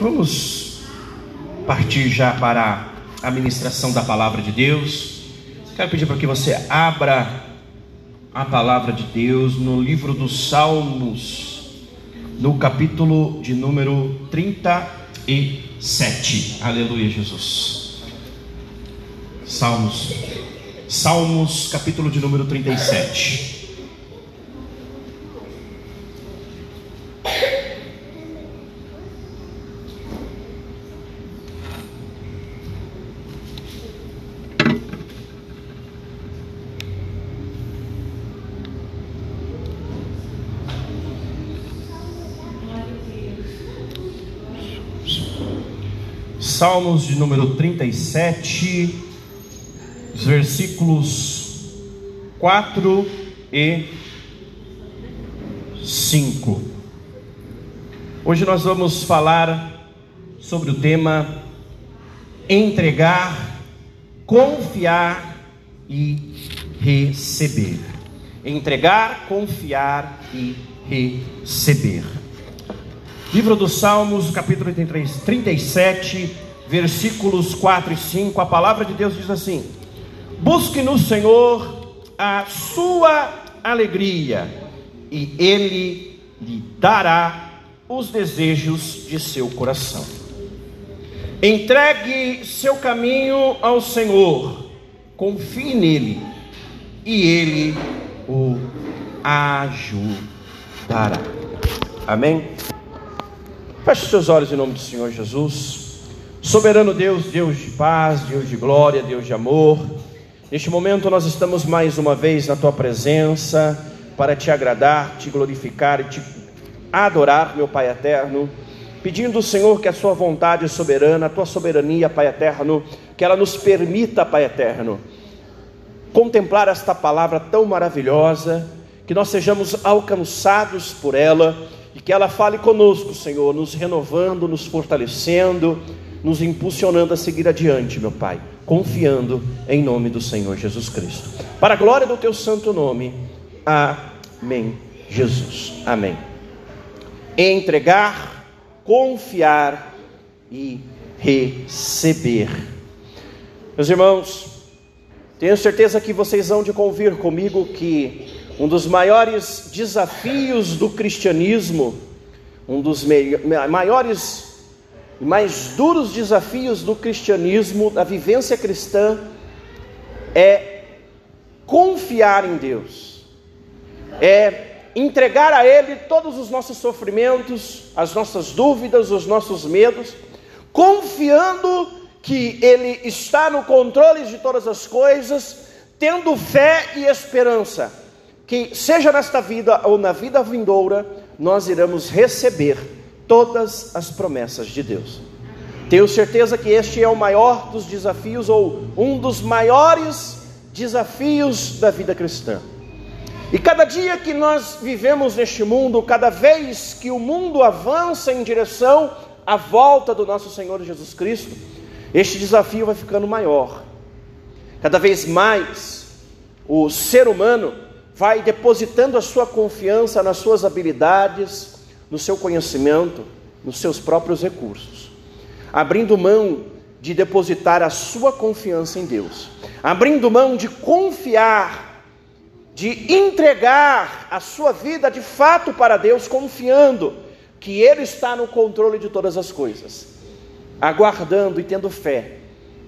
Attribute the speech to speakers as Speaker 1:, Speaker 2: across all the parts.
Speaker 1: Vamos partir já para a ministração da palavra de Deus. Quero pedir para que você abra a palavra de Deus no livro dos Salmos, no capítulo de número 37. Aleluia, Jesus. Salmos, Salmos, capítulo de número 37. Salmos de número 37, os versículos 4 e 5. Hoje nós vamos falar sobre o tema entregar, confiar e receber. Entregar, confiar e receber. Livro dos Salmos, capítulo 37, versículos 4 e 5, a palavra de Deus diz assim: Busque no Senhor a sua alegria, e Ele lhe dará os desejos de seu coração. Entregue seu caminho ao Senhor, confie nele, e Ele o ajudará. Amém? Feche seus olhos em nome do Senhor Jesus. Soberano Deus, Deus de paz, Deus de glória, Deus de amor, neste momento nós estamos mais uma vez na tua presença para te agradar, te glorificar e te adorar, meu Pai eterno, pedindo Senhor que a sua vontade soberana, a tua soberania, Pai eterno, que ela nos permita, Pai eterno, contemplar esta palavra tão maravilhosa, que nós sejamos alcançados por ela e que ela fale conosco, Senhor, nos renovando, nos fortalecendo nos impulsionando a seguir adiante, meu Pai, confiando em nome do Senhor Jesus Cristo. Para a glória do teu santo nome. Amém. Jesus. Amém. Entregar, confiar e receber. Meus irmãos, tenho certeza que vocês vão de convir comigo que um dos maiores desafios do cristianismo, um dos maiores e mais duros desafios do cristianismo, da vivência cristã, é confiar em Deus, é entregar a Ele todos os nossos sofrimentos, as nossas dúvidas, os nossos medos, confiando que Ele está no controle de todas as coisas, tendo fé e esperança, que seja nesta vida ou na vida vindoura, nós iremos receber todas as promessas de Deus. Tenho certeza que este é o maior dos desafios, ou um dos maiores desafios da vida cristã. E cada dia que nós vivemos neste mundo, cada vez que o mundo avança em direção à volta do nosso Senhor Jesus Cristo, este desafio vai ficando maior. Cada vez mais o ser humano vai depositando a sua confiança nas suas habilidades, no seu conhecimento, nos seus próprios recursos, abrindo mão de depositar a sua confiança em Deus, abrindo mão de confiar, de entregar a sua vida de fato para Deus, confiando que Ele está no controle de todas as coisas, aguardando e tendo fé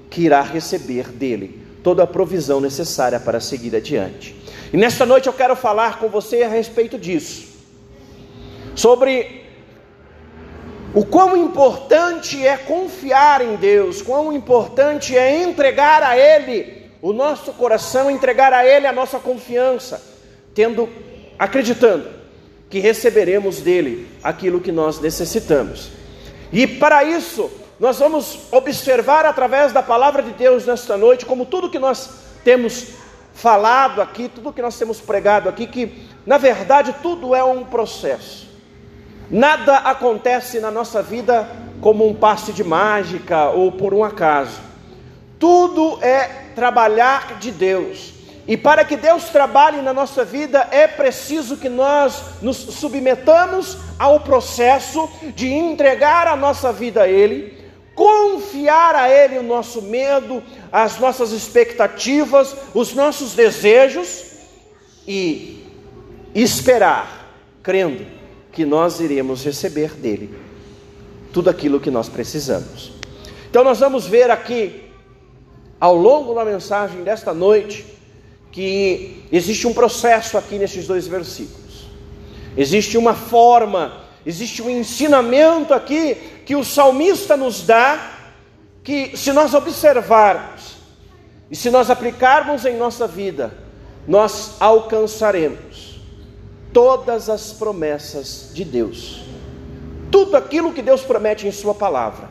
Speaker 1: que irá receber dele toda a provisão necessária para seguir adiante. E nesta noite eu quero falar com você a respeito disso sobre o quão importante é confiar em Deus, quão importante é entregar a Ele o nosso coração, entregar a Ele a nossa confiança, tendo, acreditando que receberemos dele aquilo que nós necessitamos. E para isso, nós vamos observar através da palavra de Deus nesta noite, como tudo que nós temos falado aqui, tudo que nós temos pregado aqui, que na verdade tudo é um processo. Nada acontece na nossa vida como um passe de mágica ou por um acaso. Tudo é trabalhar de Deus. E para que Deus trabalhe na nossa vida, é preciso que nós nos submetamos ao processo de entregar a nossa vida a Ele, confiar a Ele o nosso medo, as nossas expectativas, os nossos desejos e esperar, crendo que nós iremos receber dele tudo aquilo que nós precisamos. Então, nós vamos ver aqui, ao longo da mensagem desta noite, que existe um processo aqui nesses dois versículos. Existe uma forma, existe um ensinamento aqui que o salmista nos dá, que se nós observarmos e se nós aplicarmos em nossa vida, nós alcançaremos todas as promessas de Deus. Tudo aquilo que Deus promete em Sua palavra,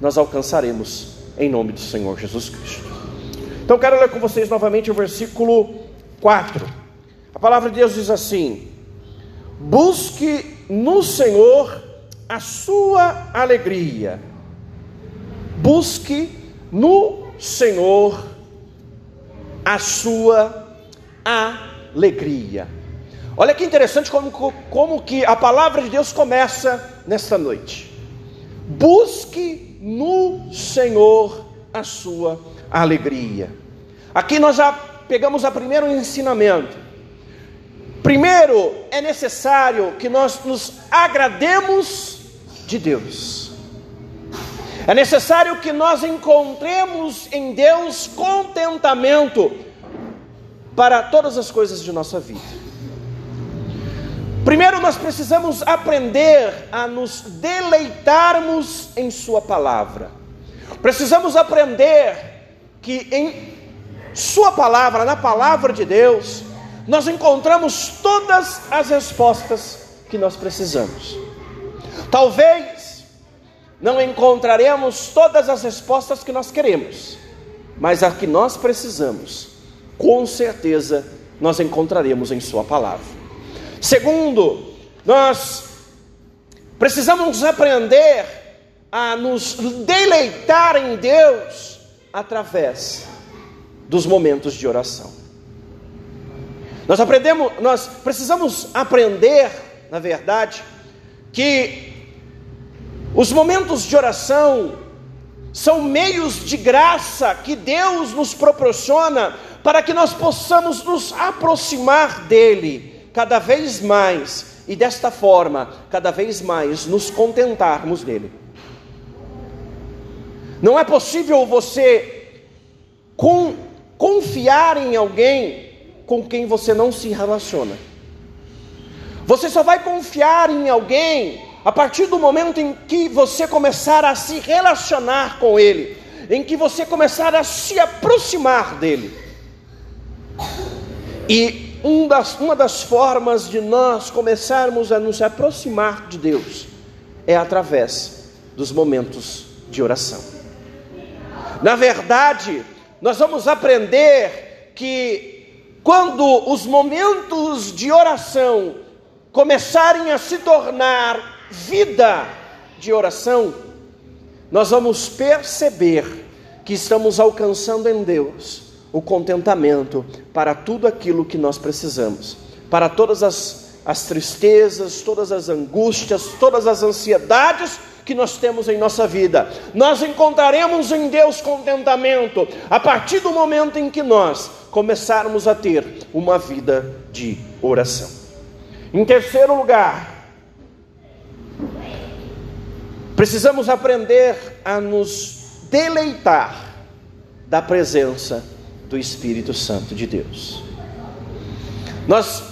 Speaker 1: nós alcançaremos em nome do Senhor Jesus Cristo. Então quero ler com vocês novamente o versículo 4. A palavra de Deus diz assim: Busque no Senhor a sua alegria. Busque no Senhor a sua alegria. Olha que interessante como, como que a palavra de Deus começa nesta noite. Busque no Senhor a sua alegria. Aqui nós já pegamos o primeiro ensinamento. Primeiro, é necessário que nós nos agrademos de Deus. É necessário que nós encontremos em Deus contentamento para todas as coisas de nossa vida. Primeiro, nós precisamos aprender a nos deleitarmos em Sua palavra. Precisamos aprender que em sua palavra, na palavra de Deus, nós encontramos todas as respostas que nós precisamos. Talvez não encontraremos todas as respostas que nós queremos, mas a que nós precisamos, com certeza nós encontraremos em Sua palavra. Segundo, nós precisamos aprender a nos deleitar em Deus através dos momentos de oração. Nós aprendemos, nós precisamos aprender, na verdade, que os momentos de oração são meios de graça que Deus nos proporciona para que nós possamos nos aproximar dele cada vez mais e desta forma, cada vez mais nos contentarmos dele. Não é possível você com confiar em alguém com quem você não se relaciona. Você só vai confiar em alguém a partir do momento em que você começar a se relacionar com ele, em que você começar a se aproximar dele. E um das, uma das formas de nós começarmos a nos aproximar de Deus é através dos momentos de oração. Na verdade, nós vamos aprender que quando os momentos de oração começarem a se tornar vida de oração, nós vamos perceber que estamos alcançando em Deus o contentamento para tudo aquilo que nós precisamos, para todas as, as tristezas, todas as angústias, todas as ansiedades que nós temos em nossa vida. Nós encontraremos em Deus contentamento a partir do momento em que nós começarmos a ter uma vida de oração. Em terceiro lugar, precisamos aprender a nos deleitar da presença do Espírito Santo de Deus. Nós,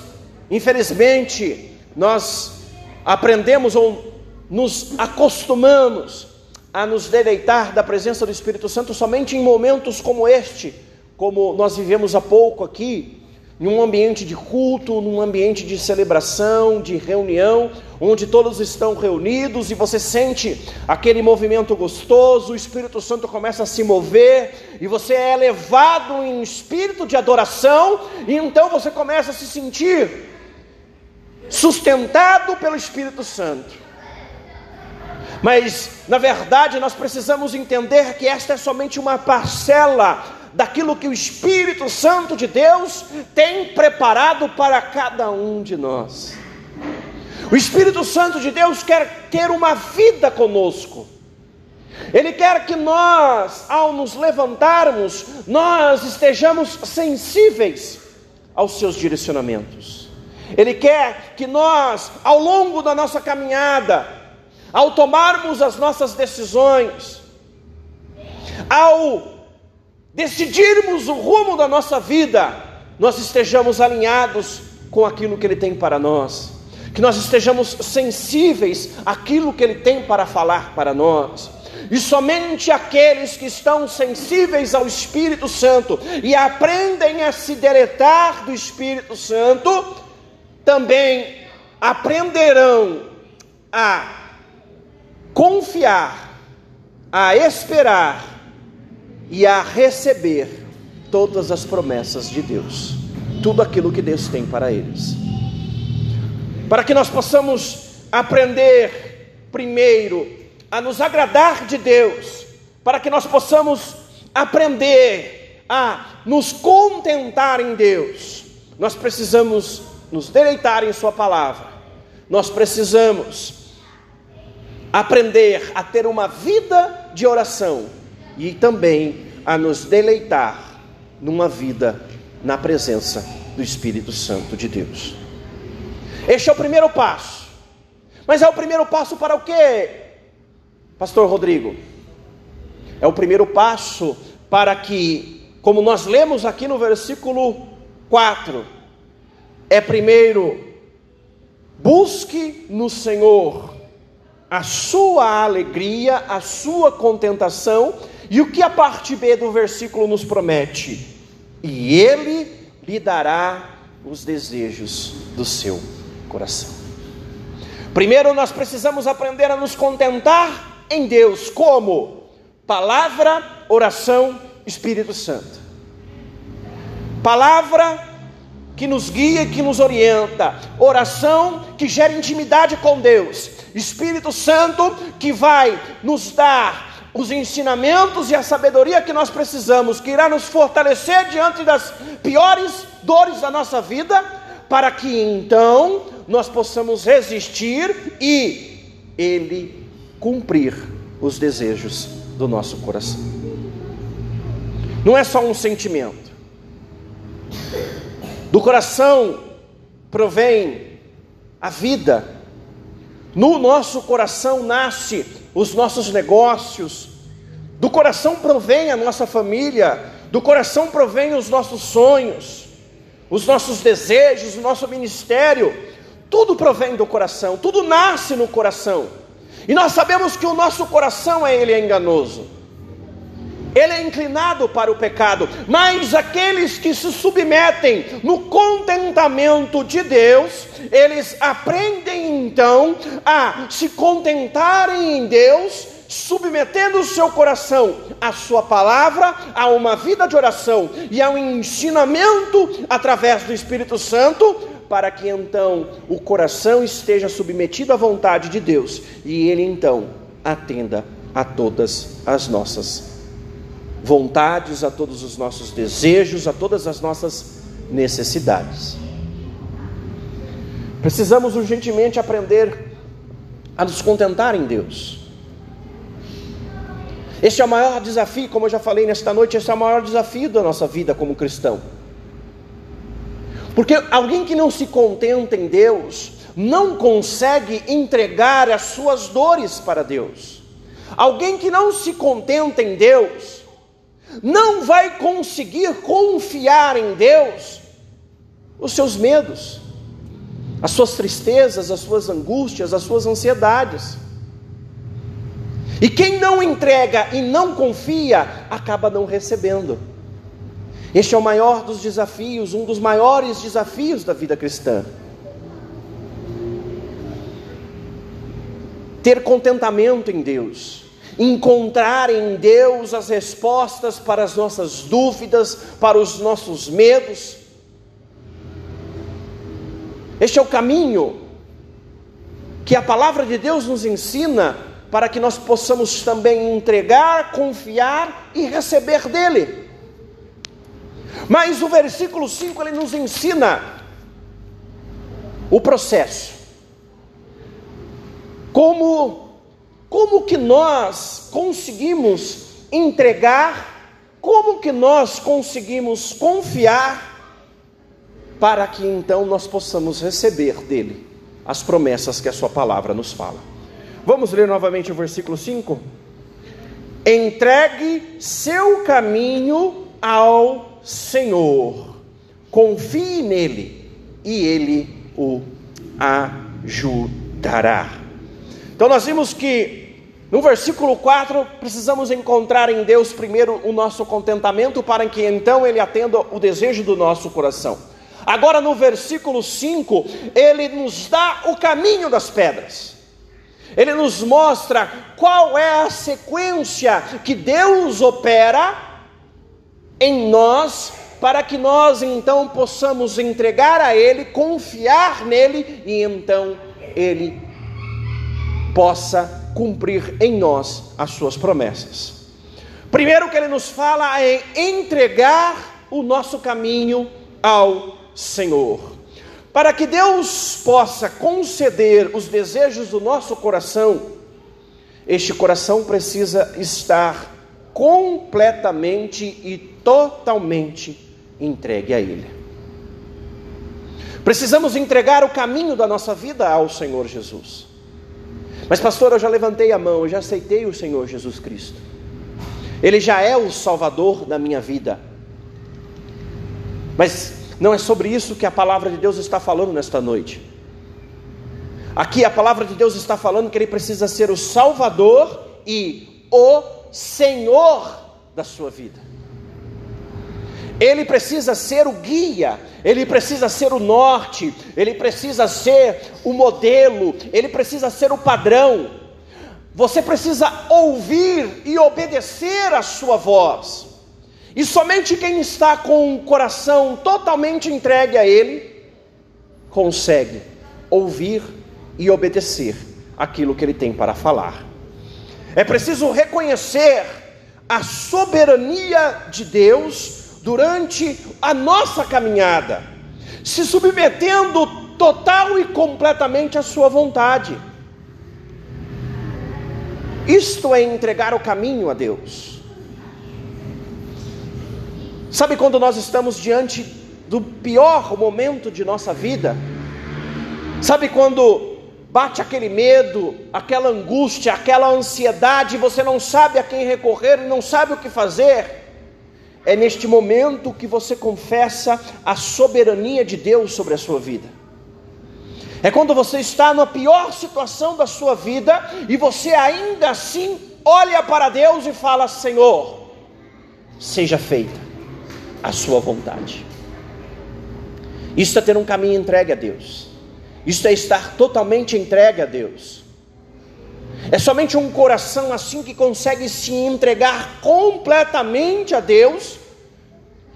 Speaker 1: infelizmente, nós aprendemos ou nos acostumamos a nos deleitar da presença do Espírito Santo somente em momentos como este, como nós vivemos há pouco aqui, em um ambiente de culto, num ambiente de celebração, de reunião, onde todos estão reunidos e você sente aquele movimento gostoso, o Espírito Santo começa a se mover e você é levado em espírito de adoração, e então você começa a se sentir sustentado pelo Espírito Santo. Mas, na verdade, nós precisamos entender que esta é somente uma parcela daquilo que o Espírito Santo de Deus tem preparado para cada um de nós. O Espírito Santo de Deus quer ter uma vida conosco. Ele quer que nós, ao nos levantarmos, nós estejamos sensíveis aos seus direcionamentos. Ele quer que nós, ao longo da nossa caminhada, ao tomarmos as nossas decisões, ao decidirmos o rumo da nossa vida, nós estejamos alinhados com aquilo que Ele tem para nós que nós estejamos sensíveis àquilo que Ele tem para falar para nós. E somente aqueles que estão sensíveis ao Espírito Santo e aprendem a se deletar do Espírito Santo, também aprenderão a confiar, a esperar e a receber todas as promessas de Deus, tudo aquilo que Deus tem para eles para que nós possamos aprender primeiro a nos agradar de Deus, para que nós possamos aprender a nos contentar em Deus, nós precisamos nos deleitar em Sua palavra, nós precisamos aprender a ter uma vida de oração e também a nos deleitar numa vida na presença do Espírito Santo de Deus. Este é o primeiro passo. Mas é o primeiro passo para o quê, Pastor Rodrigo? É o primeiro passo para que, como nós lemos aqui no versículo 4, é primeiro busque no Senhor a sua alegria, a sua contentação, e o que a parte B do versículo nos promete? E Ele lhe dará os desejos do seu coração. Primeiro, nós precisamos aprender a nos contentar em Deus, como palavra, oração, Espírito Santo. Palavra que nos guia e que nos orienta, oração que gera intimidade com Deus, Espírito Santo que vai nos dar os ensinamentos e a sabedoria que nós precisamos, que irá nos fortalecer diante das piores dores da nossa vida, para que então nós possamos resistir e Ele cumprir os desejos do nosso coração. Não é só um sentimento. Do coração provém a vida. No nosso coração nasce os nossos negócios. Do coração provém a nossa família. Do coração provém os nossos sonhos, os nossos desejos, o nosso ministério. Tudo provém do coração, tudo nasce no coração. E nós sabemos que o nosso coração é ele é enganoso. Ele é inclinado para o pecado, mas aqueles que se submetem no contentamento de Deus, eles aprendem então a se contentarem em Deus, submetendo o seu coração à sua palavra, a uma vida de oração e ao ensinamento através do Espírito Santo, para que então o coração esteja submetido à vontade de Deus e ele então atenda a todas as nossas vontades, a todos os nossos desejos, a todas as nossas necessidades. Precisamos urgentemente aprender a nos contentar em Deus. Este é o maior desafio, como eu já falei nesta noite, este é o maior desafio da nossa vida como cristão. Porque alguém que não se contenta em Deus, não consegue entregar as suas dores para Deus. Alguém que não se contenta em Deus, não vai conseguir confiar em Deus os seus medos, as suas tristezas, as suas angústias, as suas ansiedades. E quem não entrega e não confia, acaba não recebendo. Este é o maior dos desafios, um dos maiores desafios da vida cristã. Ter contentamento em Deus, encontrar em Deus as respostas para as nossas dúvidas, para os nossos medos. Este é o caminho que a palavra de Deus nos ensina para que nós possamos também entregar, confiar e receber dele. Mas o versículo 5 ele nos ensina o processo. Como como que nós conseguimos entregar, como que nós conseguimos confiar para que então nós possamos receber dele as promessas que a sua palavra nos fala. Vamos ler novamente o versículo 5? Entregue seu caminho ao Senhor, confie nele e ele o ajudará. Então nós vimos que no versículo 4 precisamos encontrar em Deus primeiro o nosso contentamento para que então ele atenda o desejo do nosso coração. Agora no versículo 5, ele nos dá o caminho das pedras. Ele nos mostra qual é a sequência que Deus opera em nós para que nós então possamos entregar a Ele, confiar nele e então Ele possa cumprir em nós as suas promessas. Primeiro que ele nos fala é entregar o nosso caminho ao Senhor. Para que Deus possa conceder os desejos do nosso coração, este coração precisa estar completamente e totalmente entregue a Ele. Precisamos entregar o caminho da nossa vida ao Senhor Jesus. Mas, pastor, eu já levantei a mão, eu já aceitei o Senhor Jesus Cristo. Ele já é o Salvador da minha vida. Mas não é sobre isso que a palavra de Deus está falando nesta noite. Aqui a palavra de Deus está falando que ele precisa ser o Salvador e o Senhor da sua vida. Ele precisa ser o guia, ele precisa ser o norte, ele precisa ser o modelo, ele precisa ser o padrão. Você precisa ouvir e obedecer a sua voz. E somente quem está com o coração totalmente entregue a Ele consegue ouvir e obedecer aquilo que Ele tem para falar. É preciso reconhecer a soberania de Deus durante a nossa caminhada, se submetendo total e completamente à Sua vontade. Isto é entregar o caminho a Deus. Sabe quando nós estamos diante do pior momento de nossa vida? Sabe quando bate aquele medo, aquela angústia, aquela ansiedade, você não sabe a quem recorrer, não sabe o que fazer? É neste momento que você confessa a soberania de Deus sobre a sua vida. É quando você está na pior situação da sua vida e você ainda assim olha para Deus e fala: Senhor, seja feita a sua vontade. Isso é ter um caminho entregue a Deus. Isso é estar totalmente entregue a Deus. É somente um coração assim que consegue se entregar completamente a Deus,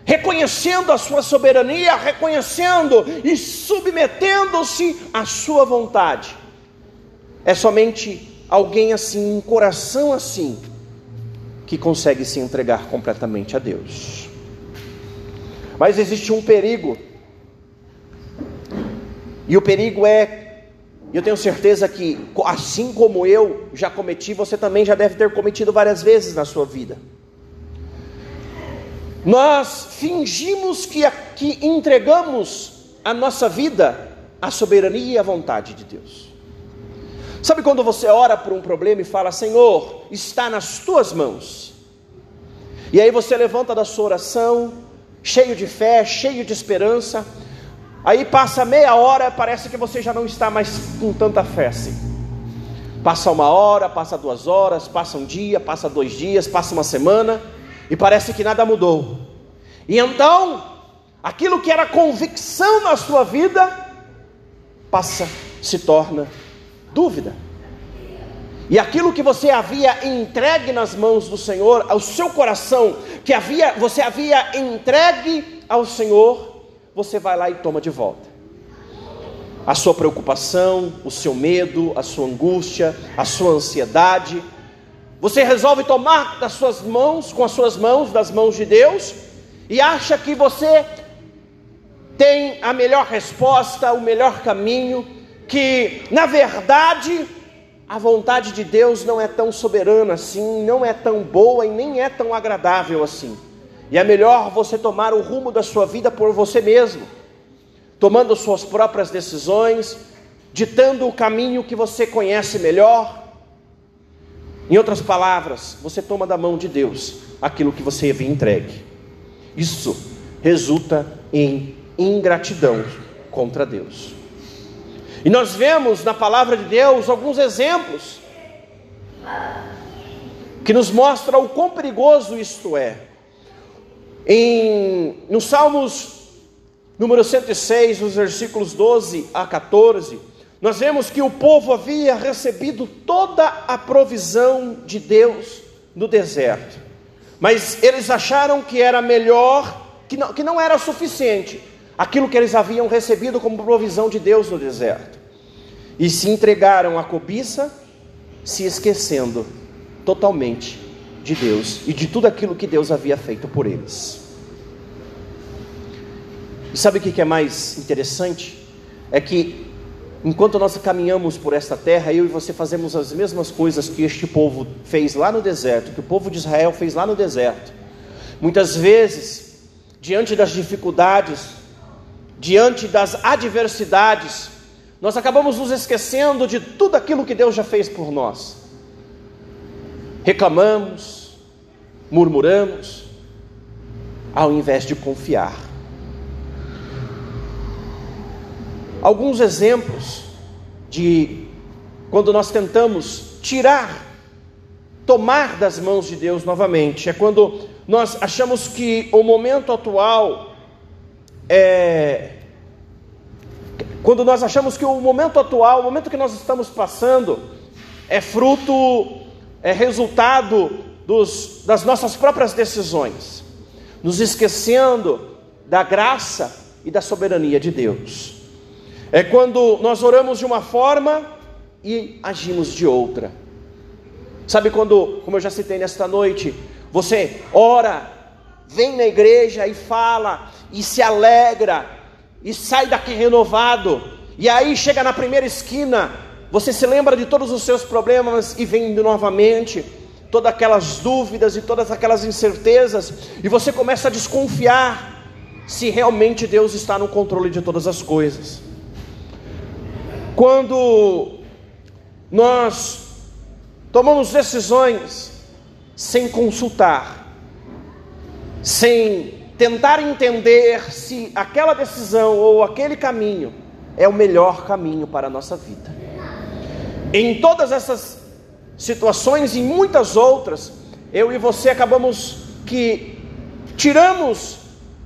Speaker 1: reconhecendo a sua soberania, reconhecendo e submetendo-se à sua vontade. É somente alguém assim, um coração assim, que consegue se entregar completamente a Deus. Mas existe um perigo, e o perigo é eu tenho certeza que, assim como eu já cometi, você também já deve ter cometido várias vezes na sua vida. Nós fingimos que, que entregamos a nossa vida à soberania e à vontade de Deus. Sabe quando você ora por um problema e fala, Senhor, está nas tuas mãos. E aí você levanta da sua oração, cheio de fé, cheio de esperança, Aí passa meia hora, parece que você já não está mais com tanta fé assim. Passa uma hora, passa duas horas, passa um dia, passa dois dias, passa uma semana, e parece que nada mudou. E então, aquilo que era convicção na sua vida, passa, se torna dúvida. E aquilo que você havia entregue nas mãos do Senhor, ao seu coração, que havia, você havia entregue ao Senhor, você vai lá e toma de volta. A sua preocupação, o seu medo, a sua angústia, a sua ansiedade, você resolve tomar das suas mãos, com as suas mãos, das mãos de Deus, e acha que você tem a melhor resposta, o melhor caminho, que na verdade a vontade de Deus não é tão soberana assim, não é tão boa e nem é tão agradável assim. E é melhor você tomar o rumo da sua vida por você mesmo, tomando suas próprias decisões, ditando o caminho que você conhece melhor. Em outras palavras, você toma da mão de Deus aquilo que você havia entregue. Isso resulta em ingratidão contra Deus. E nós vemos na palavra de Deus alguns exemplos que nos mostra o quão perigoso isto é. Em no Salmos número 106, nos versículos 12 a 14, nós vemos que o povo havia recebido toda a provisão de Deus no deserto. Mas eles acharam que era melhor, que não, que não era suficiente aquilo que eles haviam recebido como provisão de Deus no deserto. E se entregaram à cobiça, se esquecendo totalmente de Deus e de tudo aquilo que Deus havia feito por eles. E sabe o que é mais interessante? É que enquanto nós caminhamos por esta terra, eu e você fazemos as mesmas coisas que este povo fez lá no deserto, que o povo de Israel fez lá no deserto. Muitas vezes, diante das dificuldades, diante das adversidades, nós acabamos nos esquecendo de tudo aquilo que Deus já fez por nós. Reclamamos, murmuramos, ao invés de confiar. Alguns exemplos de quando nós tentamos tirar, tomar das mãos de Deus novamente, é quando nós achamos que o momento atual é, quando nós achamos que o momento atual, o momento que nós estamos passando, é fruto, é resultado dos, das nossas próprias decisões, nos esquecendo da graça e da soberania de Deus. É quando nós oramos de uma forma e agimos de outra. Sabe quando, como eu já citei nesta noite, você ora, vem na igreja e fala, e se alegra e sai daqui renovado. E aí chega na primeira esquina, você se lembra de todos os seus problemas e vem novamente todas aquelas dúvidas e todas aquelas incertezas, e você começa a desconfiar se realmente Deus está no controle de todas as coisas. Quando nós tomamos decisões sem consultar, sem tentar entender se aquela decisão ou aquele caminho é o melhor caminho para a nossa vida. Em todas essas situações e muitas outras, eu e você acabamos que tiramos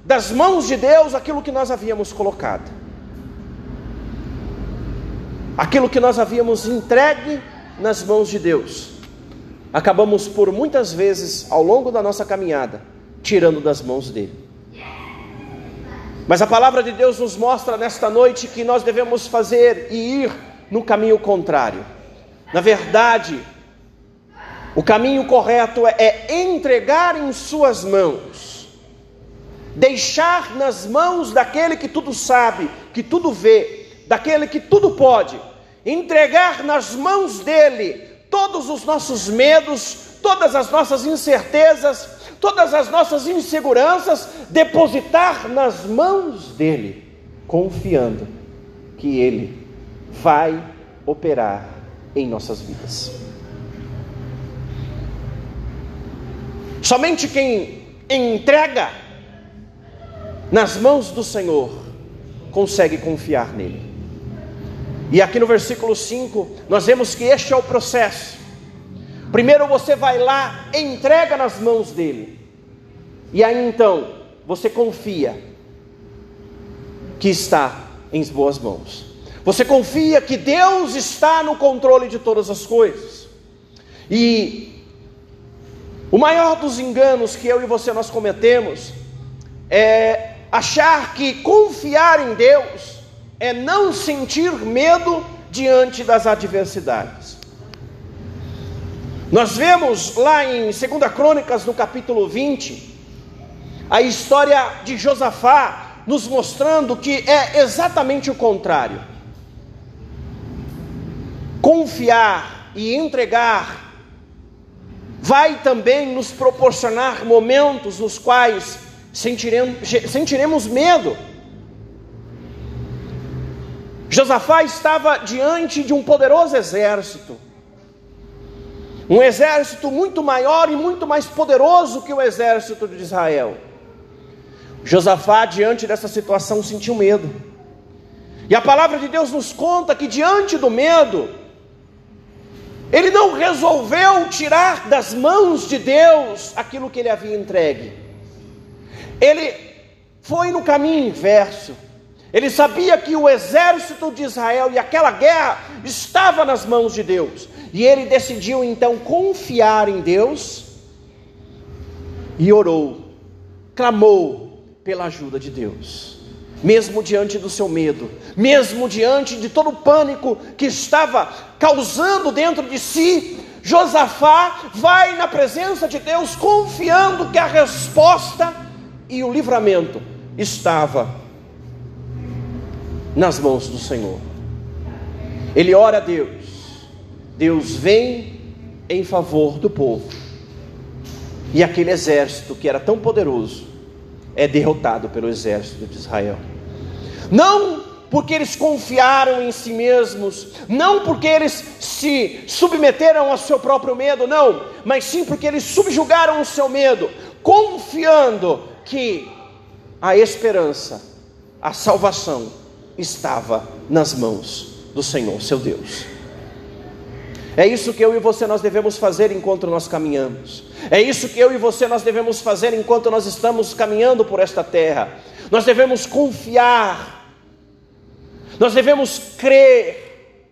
Speaker 1: das mãos de Deus aquilo que nós havíamos colocado. Aquilo que nós havíamos entregue nas mãos de Deus. Acabamos por muitas vezes ao longo da nossa caminhada tirando das mãos dele. Mas a palavra de Deus nos mostra nesta noite que nós devemos fazer e ir no caminho contrário. Na verdade, o caminho correto é entregar em Suas mãos, deixar nas mãos daquele que tudo sabe, que tudo vê, daquele que tudo pode, entregar nas mãos dele todos os nossos medos, todas as nossas incertezas, todas as nossas inseguranças, depositar nas mãos dele, confiando que ele vai operar em nossas vidas. Somente quem entrega nas mãos do Senhor consegue confiar nele. E aqui no versículo 5, nós vemos que este é o processo. Primeiro você vai lá, entrega nas mãos dele. E aí então, você confia que está em boas mãos. Você confia que Deus está no controle de todas as coisas. E o maior dos enganos que eu e você nós cometemos é achar que confiar em Deus é não sentir medo diante das adversidades. Nós vemos lá em 2 Crônicas, no capítulo 20, a história de Josafá nos mostrando que é exatamente o contrário. Confiar e entregar vai também nos proporcionar momentos nos quais sentiremos, sentiremos medo. Josafá estava diante de um poderoso exército, um exército muito maior e muito mais poderoso que o exército de Israel. Josafá, diante dessa situação, sentiu medo. E a palavra de Deus nos conta que, diante do medo, ele não resolveu tirar das mãos de Deus aquilo que ele havia entregue. Ele foi no caminho inverso. Ele sabia que o exército de Israel e aquela guerra estava nas mãos de Deus. E ele decidiu então confiar em Deus e orou, clamou pela ajuda de Deus mesmo diante do seu medo, mesmo diante de todo o pânico que estava causando dentro de si, Josafá vai na presença de Deus confiando que a resposta e o livramento estava nas mãos do Senhor. Ele ora a Deus, Deus vem em favor do povo, e aquele exército que era tão poderoso é derrotado pelo exército de Israel. Não porque eles confiaram em si mesmos, não porque eles se submeteram ao seu próprio medo, não, mas sim porque eles subjugaram o seu medo, confiando que a esperança, a salvação estava nas mãos do Senhor, seu Deus. É isso que eu e você nós devemos fazer enquanto nós caminhamos. É isso que eu e você nós devemos fazer enquanto nós estamos caminhando por esta terra. Nós devemos confiar. Nós devemos crer,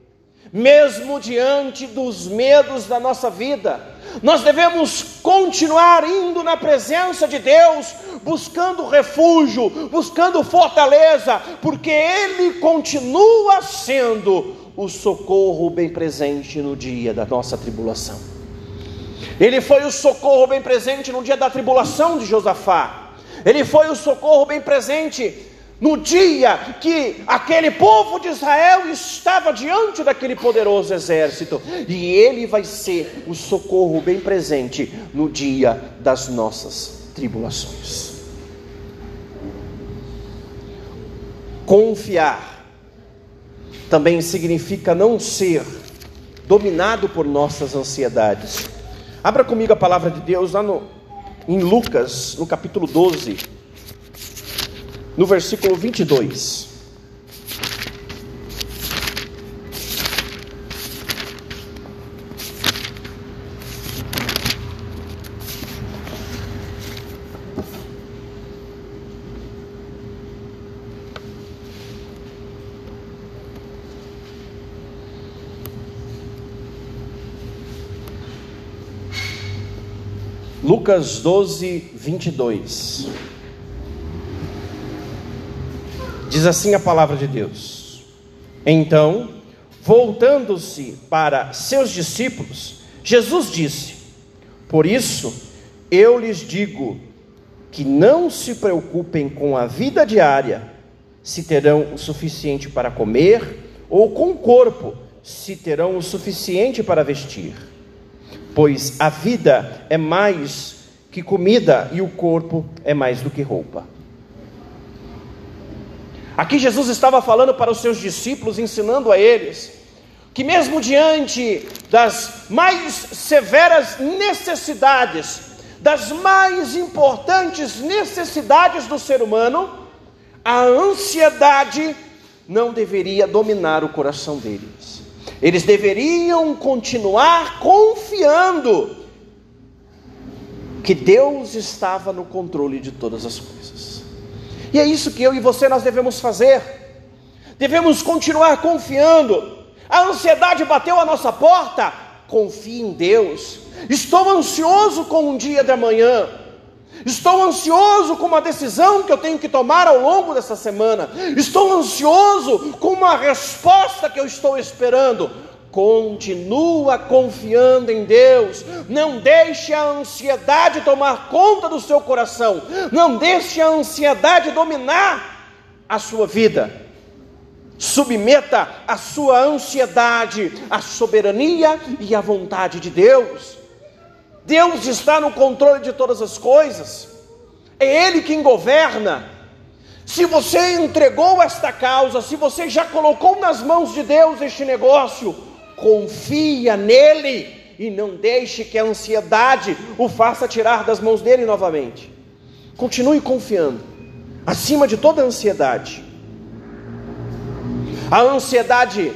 Speaker 1: mesmo diante dos medos da nossa vida. Nós devemos continuar indo na presença de Deus, buscando refúgio, buscando fortaleza, porque Ele continua sendo o socorro bem presente no dia da nossa tribulação. Ele foi o socorro bem presente no dia da tribulação de Josafá. Ele foi o socorro bem presente no dia que aquele povo de Israel estava diante daquele poderoso exército, e ele vai ser o socorro bem presente no dia das nossas tribulações. Confiar também significa não ser dominado por nossas ansiedades. Abra comigo a palavra de Deus lá no, em Lucas, no capítulo 12, no versículo 22. Lucas 12, 22. Diz assim a palavra de Deus. Então, voltando-se para seus discípulos, Jesus disse: Por isso eu lhes digo que não se preocupem com a vida diária, se terão o suficiente para comer, ou com o corpo, se terão o suficiente para vestir pois a vida é mais que comida e o corpo é mais do que roupa. Aqui Jesus estava falando para os seus discípulos, ensinando a eles que, mesmo diante das mais severas necessidades, das mais importantes necessidades do ser humano, a ansiedade não deveria dominar o coração deles. Eles deveriam continuar confiando que Deus estava no controle de todas as coisas. E é isso que eu e você nós devemos fazer. Devemos continuar confiando. A ansiedade bateu a nossa porta. Confie em Deus. Estou ansioso com um dia de amanhã. Estou ansioso com uma decisão que eu tenho que tomar ao longo dessa semana. Estou ansioso com uma resposta que eu estou esperando. Continua confiando em Deus. Não deixe a ansiedade tomar conta do seu coração. Não deixe a ansiedade dominar a sua vida. Submeta a sua ansiedade à soberania e à vontade de Deus. Deus está no controle de todas as coisas. É Ele quem governa. Se você entregou esta causa, se você já colocou nas mãos de Deus este negócio, confia nele e não deixe que a ansiedade o faça tirar das mãos dele novamente. Continue confiando, acima de toda ansiedade. A ansiedade,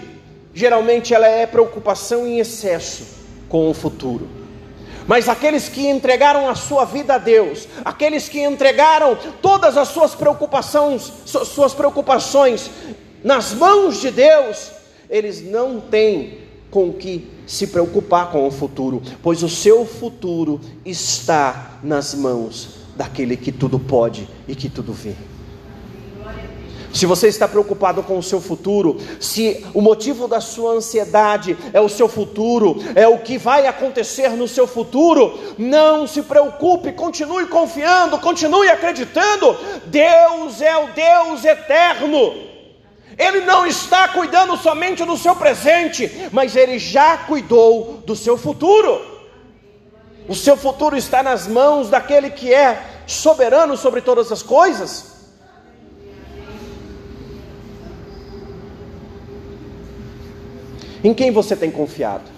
Speaker 1: geralmente, ela é preocupação em excesso com o futuro. Mas aqueles que entregaram a sua vida a Deus, aqueles que entregaram todas as suas preocupações, suas preocupações nas mãos de Deus, eles não têm com que se preocupar com o futuro, pois o seu futuro está nas mãos daquele que tudo pode e que tudo vê. Se você está preocupado com o seu futuro, se o motivo da sua ansiedade é o seu futuro, é o que vai acontecer no seu futuro, não se preocupe, continue confiando, continue acreditando. Deus é o Deus eterno. Ele não está cuidando somente do seu presente, mas ele já cuidou do seu futuro. O seu futuro está nas mãos daquele que é soberano sobre todas as coisas. Em quem você tem confiado?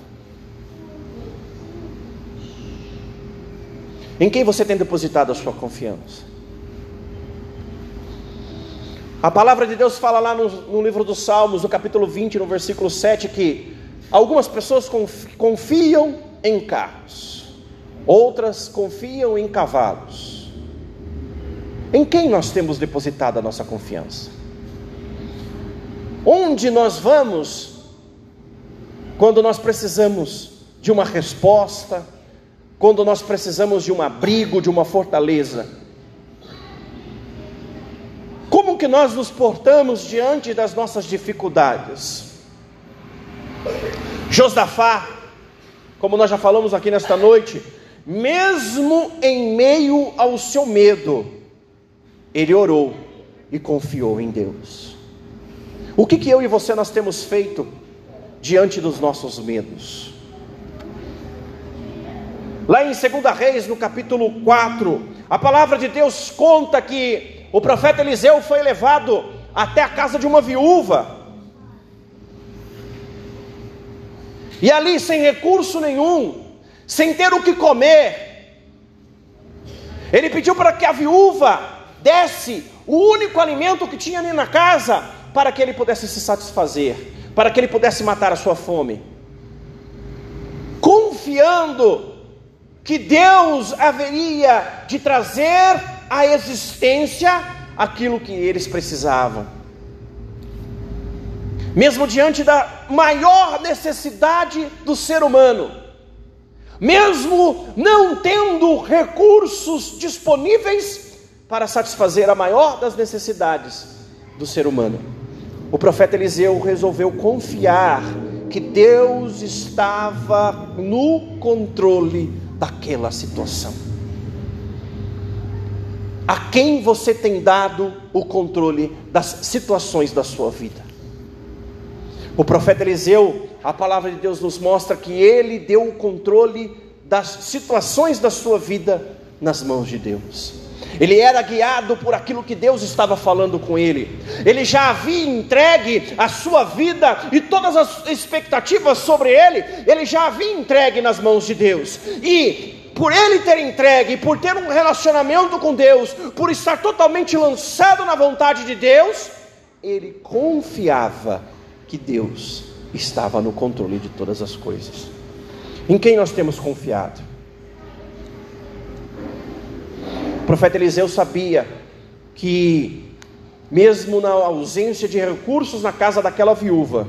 Speaker 1: Em quem você tem depositado a sua confiança? A palavra de Deus fala lá no, no, livro dos Salmos, no capítulo 20, no versículo 7, que algumas pessoas confiam em carros, outras confiam em cavalos. Em quem nós temos depositado a nossa confiança? Onde nós vamos quando nós precisamos de uma resposta, quando nós precisamos de um abrigo, de uma fortaleza. Como que nós nos portamos diante das nossas dificuldades? Josafá, como nós já falamos aqui nesta noite, mesmo em meio ao seu medo, ele orou e confiou em Deus. O que, que eu e você nós temos feito diante dos nossos medos. Lá em 2 Reis, no capítulo 4, a palavra de Deus conta que o profeta Eliseu foi levado até a casa de uma viúva. E ali, sem recurso nenhum, sem ter o que comer, ele pediu para que a viúva desse o único alimento que tinha ali na casa, para que ele pudesse se satisfazer para que ele pudesse matar a sua fome, confiando que Deus haveria de trazer à existência aquilo que eles precisavam. Mesmo diante da maior necessidade do ser humano, mesmo não tendo recursos disponíveis para satisfazer a maior das necessidades do ser humano o profeta Eliseu resolveu confiar que Deus estava no controle daquela situação. A quem você tem dado o controle das situações da sua vida? O profeta Eliseu, a palavra de Deus nos mostra que ele deu o controle das situações da sua vida nas mãos de Deus. Ele era guiado por aquilo que Deus estava falando com ele. Ele já havia entregue a sua vida e todas as expectativas sobre ele, ele já havia entregue nas mãos de Deus. E por ele ter entregue, por ter um relacionamento com Deus, por estar totalmente lançado na vontade de Deus, ele confiava que Deus estava no controle de todas as coisas. Em quem nós temos confiado? O profeta Eliseu sabia que, mesmo na ausência de recursos na casa daquela viúva,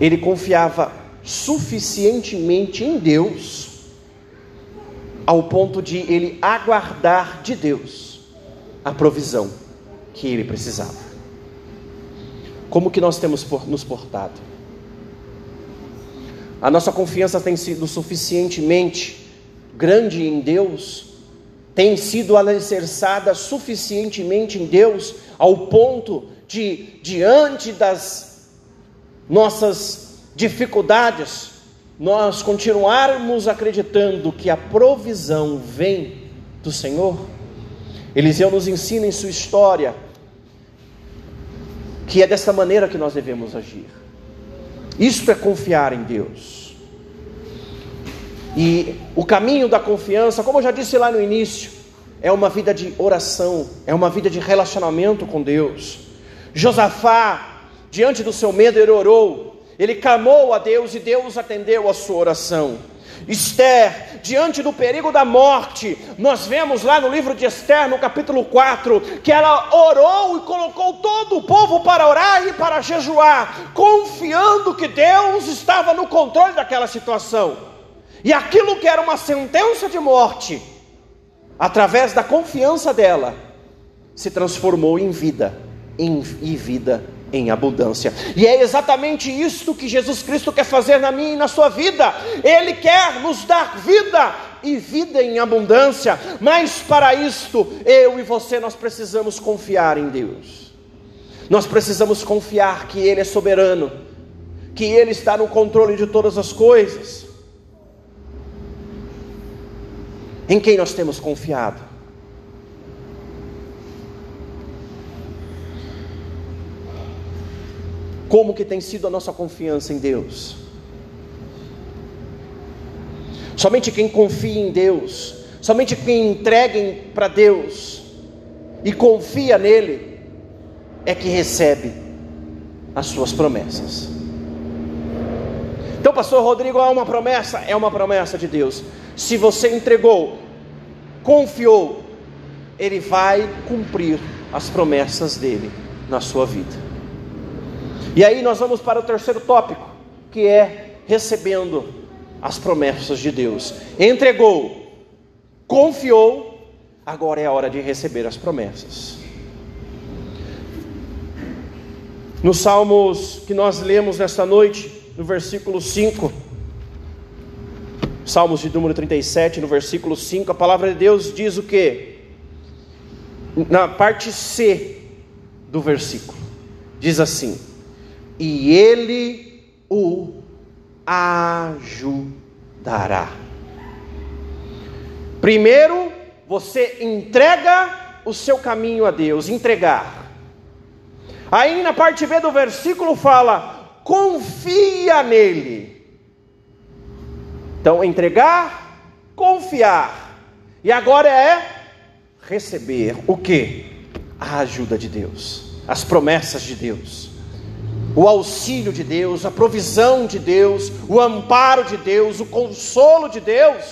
Speaker 1: ele confiava suficientemente em Deus, ao ponto de ele aguardar de Deus a provisão que ele precisava. como que nós temos nos portado? A nossa confiança tem sido suficientemente grande em Deus? Tem sido alicerçada suficientemente em Deus ao ponto de, diante das nossas dificuldades, nós continuarmos acreditando que a provisão vem do Senhor? Eliseu nos ensina em sua história que é dessa maneira que nós devemos agir. Isto é confiar em Deus. E o caminho da confiança, como eu já disse lá no início, é uma vida de oração, é uma vida de relacionamento com Deus. Josafá, diante do seu medo, ele orou, ele clamou a Deus e Deus atendeu a sua oração. Esther, diante do perigo da morte, nós vemos lá no livro de Esther, no capítulo 4, que ela orou e colocou todo o povo para orar e para jejuar, confiando que Deus estava no controle daquela situação. E aquilo que era uma sentença de morte, através da confiança dela, se transformou em vida, em, em vida em abundância. E é exatamente isto que Jesus Cristo quer fazer na minha e na sua vida. Ele quer nos dar vida e vida em abundância. Mas para isto, eu e você nós precisamos confiar em Deus. Nós precisamos confiar que ele é soberano, que ele está no controle de todas as coisas. Em quem nós temos confiado? Como que tem sido a nossa confiança em Deus? Somente quem confia em Deus, somente quem entrega para Deus e confia nele, é que recebe as suas promessas. Então, pastor Rodrigo, há uma promessa, é uma promessa de Deus. Se você entregou, confiou, ele vai cumprir as promessas dele na sua vida. E aí nós vamos para o terceiro tópico, que é recebendo as promessas de Deus. Entregou, confiou, agora é a hora de receber as promessas. Nos Salmos que nós lemos nesta noite, no versículo 5, Salmos de número 37, no versículo 5, a palavra de Deus diz o que? Na parte C do versículo, diz assim: e ele o ajudará. Primeiro, você entrega o seu caminho a Deus, entregar. Aí na parte B do versículo fala: confia nele. Então, entregar, confiar. E agora é receber o que? A ajuda de Deus, as promessas de Deus o auxílio de Deus, a provisão de Deus, o amparo de Deus, o consolo de Deus.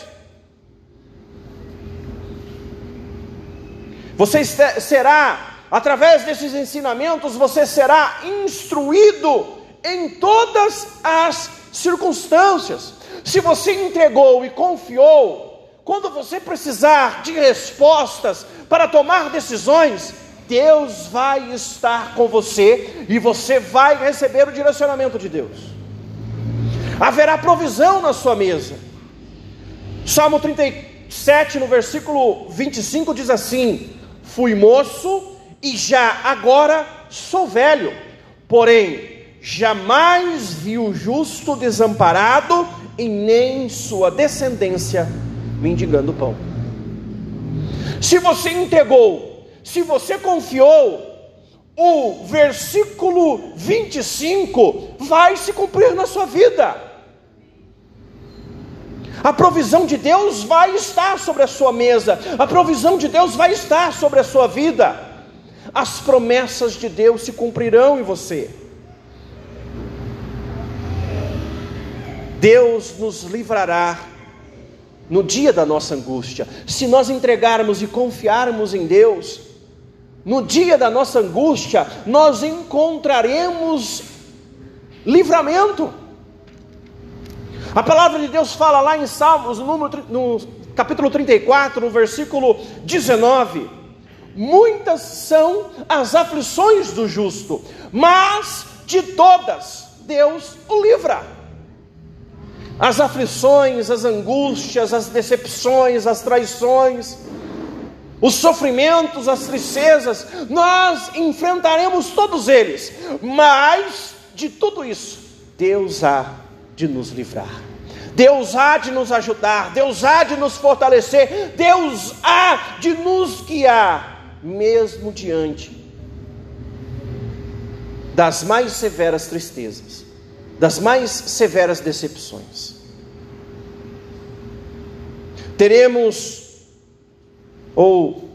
Speaker 1: Você será, através desses ensinamentos, você será instruído em todas as circunstâncias. Se você entregou e confiou, quando você precisar de respostas para tomar decisões, Deus vai estar com você e você vai receber o direcionamento de Deus. Haverá provisão na sua mesa. Salmo 37, no versículo 25, diz assim: Fui moço e já agora sou velho, porém jamais vi o justo desamparado e nem sua descendência mendigando pão. Se você entregou se você confiou, o versículo 25 vai se cumprir na sua vida. A provisão de Deus vai estar sobre a sua mesa, a provisão de Deus vai estar sobre a sua vida, as promessas de Deus se cumprirão em você. Deus nos livrará no dia da nossa angústia, se nós entregarmos e confiarmos em Deus no dia da nossa angústia, nós encontraremos livramento. A palavra de Deus fala lá em Salmos, no, número, no capítulo 34, no versículo 19: muitas são as aflições do justo, mas de todas Deus o livra. As aflições, as angústias, as decepções, as traições, os sofrimentos, as tristezas, nós enfrentaremos todos eles, mas de tudo isso, Deus há de nos livrar. Deus há de nos ajudar, Deus há de nos fortalecer, Deus há de nos guiar, mesmo diante das mais severas tristezas, das mais severas decepções. Teremos ou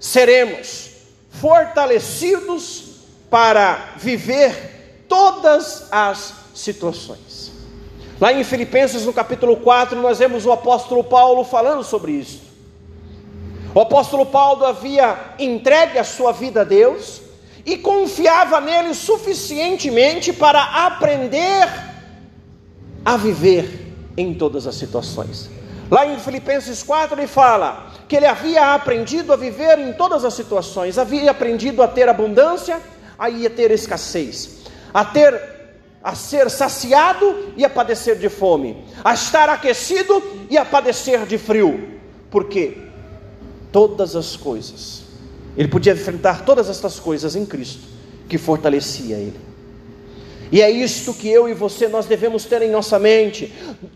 Speaker 1: seremos fortalecidos para viver todas as situações. Lá em Filipenses, no capítulo 4, nós vemos o apóstolo Paulo falando sobre isso. O apóstolo Paulo havia entregue a sua vida a Deus e confiava nele suficientemente para aprender a viver em todas as situações. Lá em Filipenses 4 ele fala que ele havia aprendido a viver em todas as situações, havia aprendido a ter abundância, a ter escassez, a ter a ser saciado e a padecer de fome, a estar aquecido e a padecer de frio. Por quê? Todas as coisas. Ele podia enfrentar todas estas coisas em Cristo, que fortalecia ele. E é isto que eu e você nós devemos ter em nossa mente.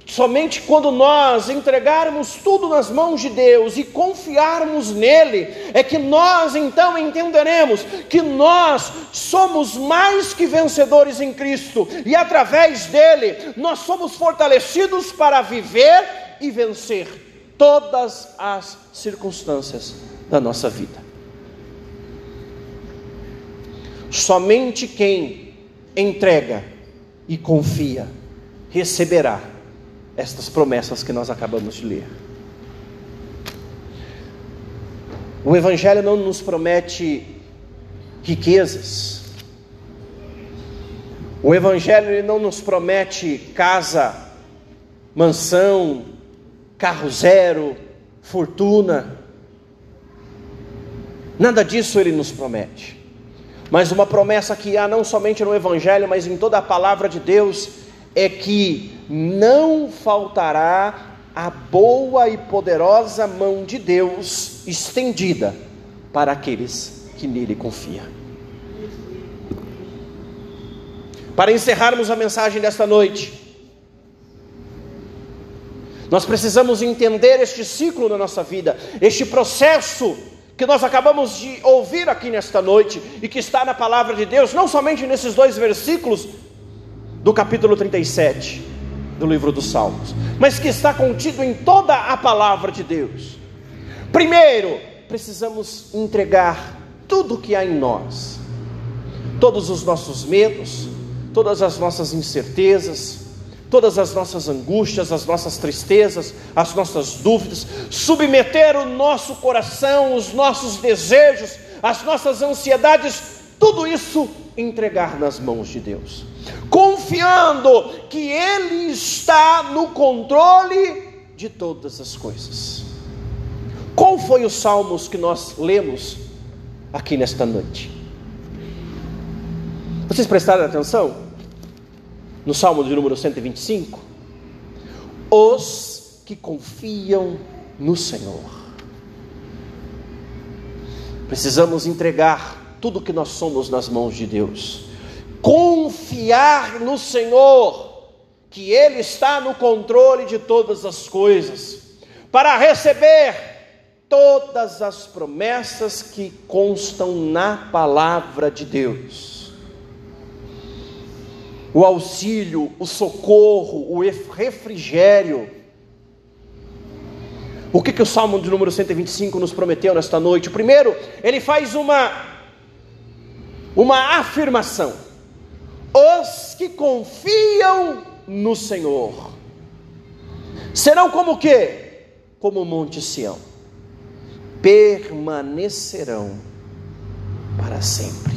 Speaker 1: Somente quando nós entregarmos tudo nas mãos de Deus e confiarmos nele, é que nós então entenderemos que nós somos mais que vencedores em Cristo e através dele nós somos fortalecidos para viver e vencer todas as circunstâncias da nossa vida. Somente quem entrega e confia, receberá estas promessas que nós acabamos de ler. O Evangelho não nos promete riquezas, o Evangelho ele não nos promete casa, mansão, carro zero, fortuna. Nada disso ele nos promete. Mas uma promessa que há não somente no Evangelho, mas em toda a palavra de Deus, é que não faltará a boa e poderosa mão de Deus estendida para aqueles que nele confiam. Para encerrarmos a mensagem desta noite, nós precisamos entender este ciclo na nossa vida, este processo que nós acabamos de ouvir aqui nesta noite e que está na palavra de Deus, não somente nesses dois versículos do capítulo 37 do livro dos Salmos, mas que está contido em toda a palavra de Deus. Primeiro, precisamos entregar tudo o que há em nós, todos os nossos medos, todas as nossas incertezas, todas as nossas angústias, as nossas tristezas, as nossas dúvidas, submeter o nosso coração, os nossos desejos, as nossas ansiedades, tudo isso entregar nas mãos de Deus, confiando que Ele está no controle de todas as coisas. Qual foi o salmos que nós lemos aqui nesta noite? Vocês prestaram atenção? No Salmo de número 125, os que confiam no Senhor. Precisamos entregar tudo que nós somos nas mãos de Deus, confiar no Senhor, que Ele está no controle de todas as coisas, para receber todas as promessas que constam na palavra de Deus o auxílio, o socorro, o refrigério. O que, que o Salmo de número 125 nos prometeu nesta noite? Primeiro, ele faz uma, uma afirmação: os que confiam no Senhor serão como o que? Como o Monte Sião, permanecerão para sempre.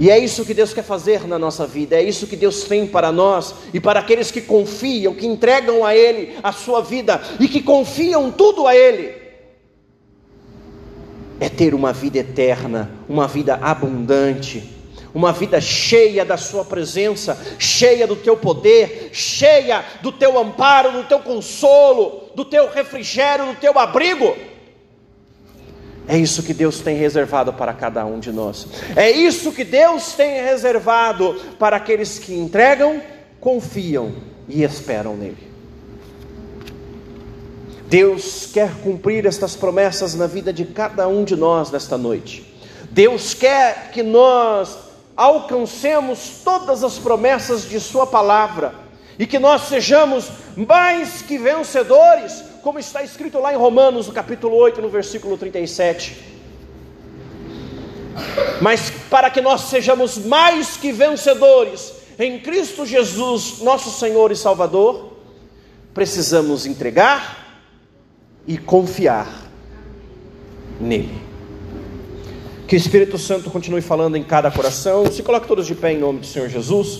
Speaker 1: E é isso que Deus quer fazer na nossa vida, é isso que Deus tem para nós e para aqueles que confiam, que entregam a Ele a sua vida e que confiam tudo a Ele. é ter uma vida eterna, uma vida abundante, uma vida cheia da Sua presença, cheia do Teu poder, cheia do Teu amparo, do Teu consolo, do Teu refrigério, do Teu abrigo. É isso que Deus tem reservado para cada um de nós. É isso que Deus tem reservado para aqueles que entregam, confiam e esperam nele. Deus quer cumprir estas promessas na vida de cada um de nós nesta noite. Deus quer que nós alcancemos todas as promessas de Sua palavra e que nós sejamos mais que vencedores, como está escrito lá em Romanos, no capítulo 8, no versículo 37. Mas para que nós sejamos mais que vencedores em Cristo Jesus, nosso Senhor e Salvador, precisamos entregar e confiar nele. Que o Espírito Santo continue falando em cada coração. Se coloque todos de pé em nome do Senhor Jesus.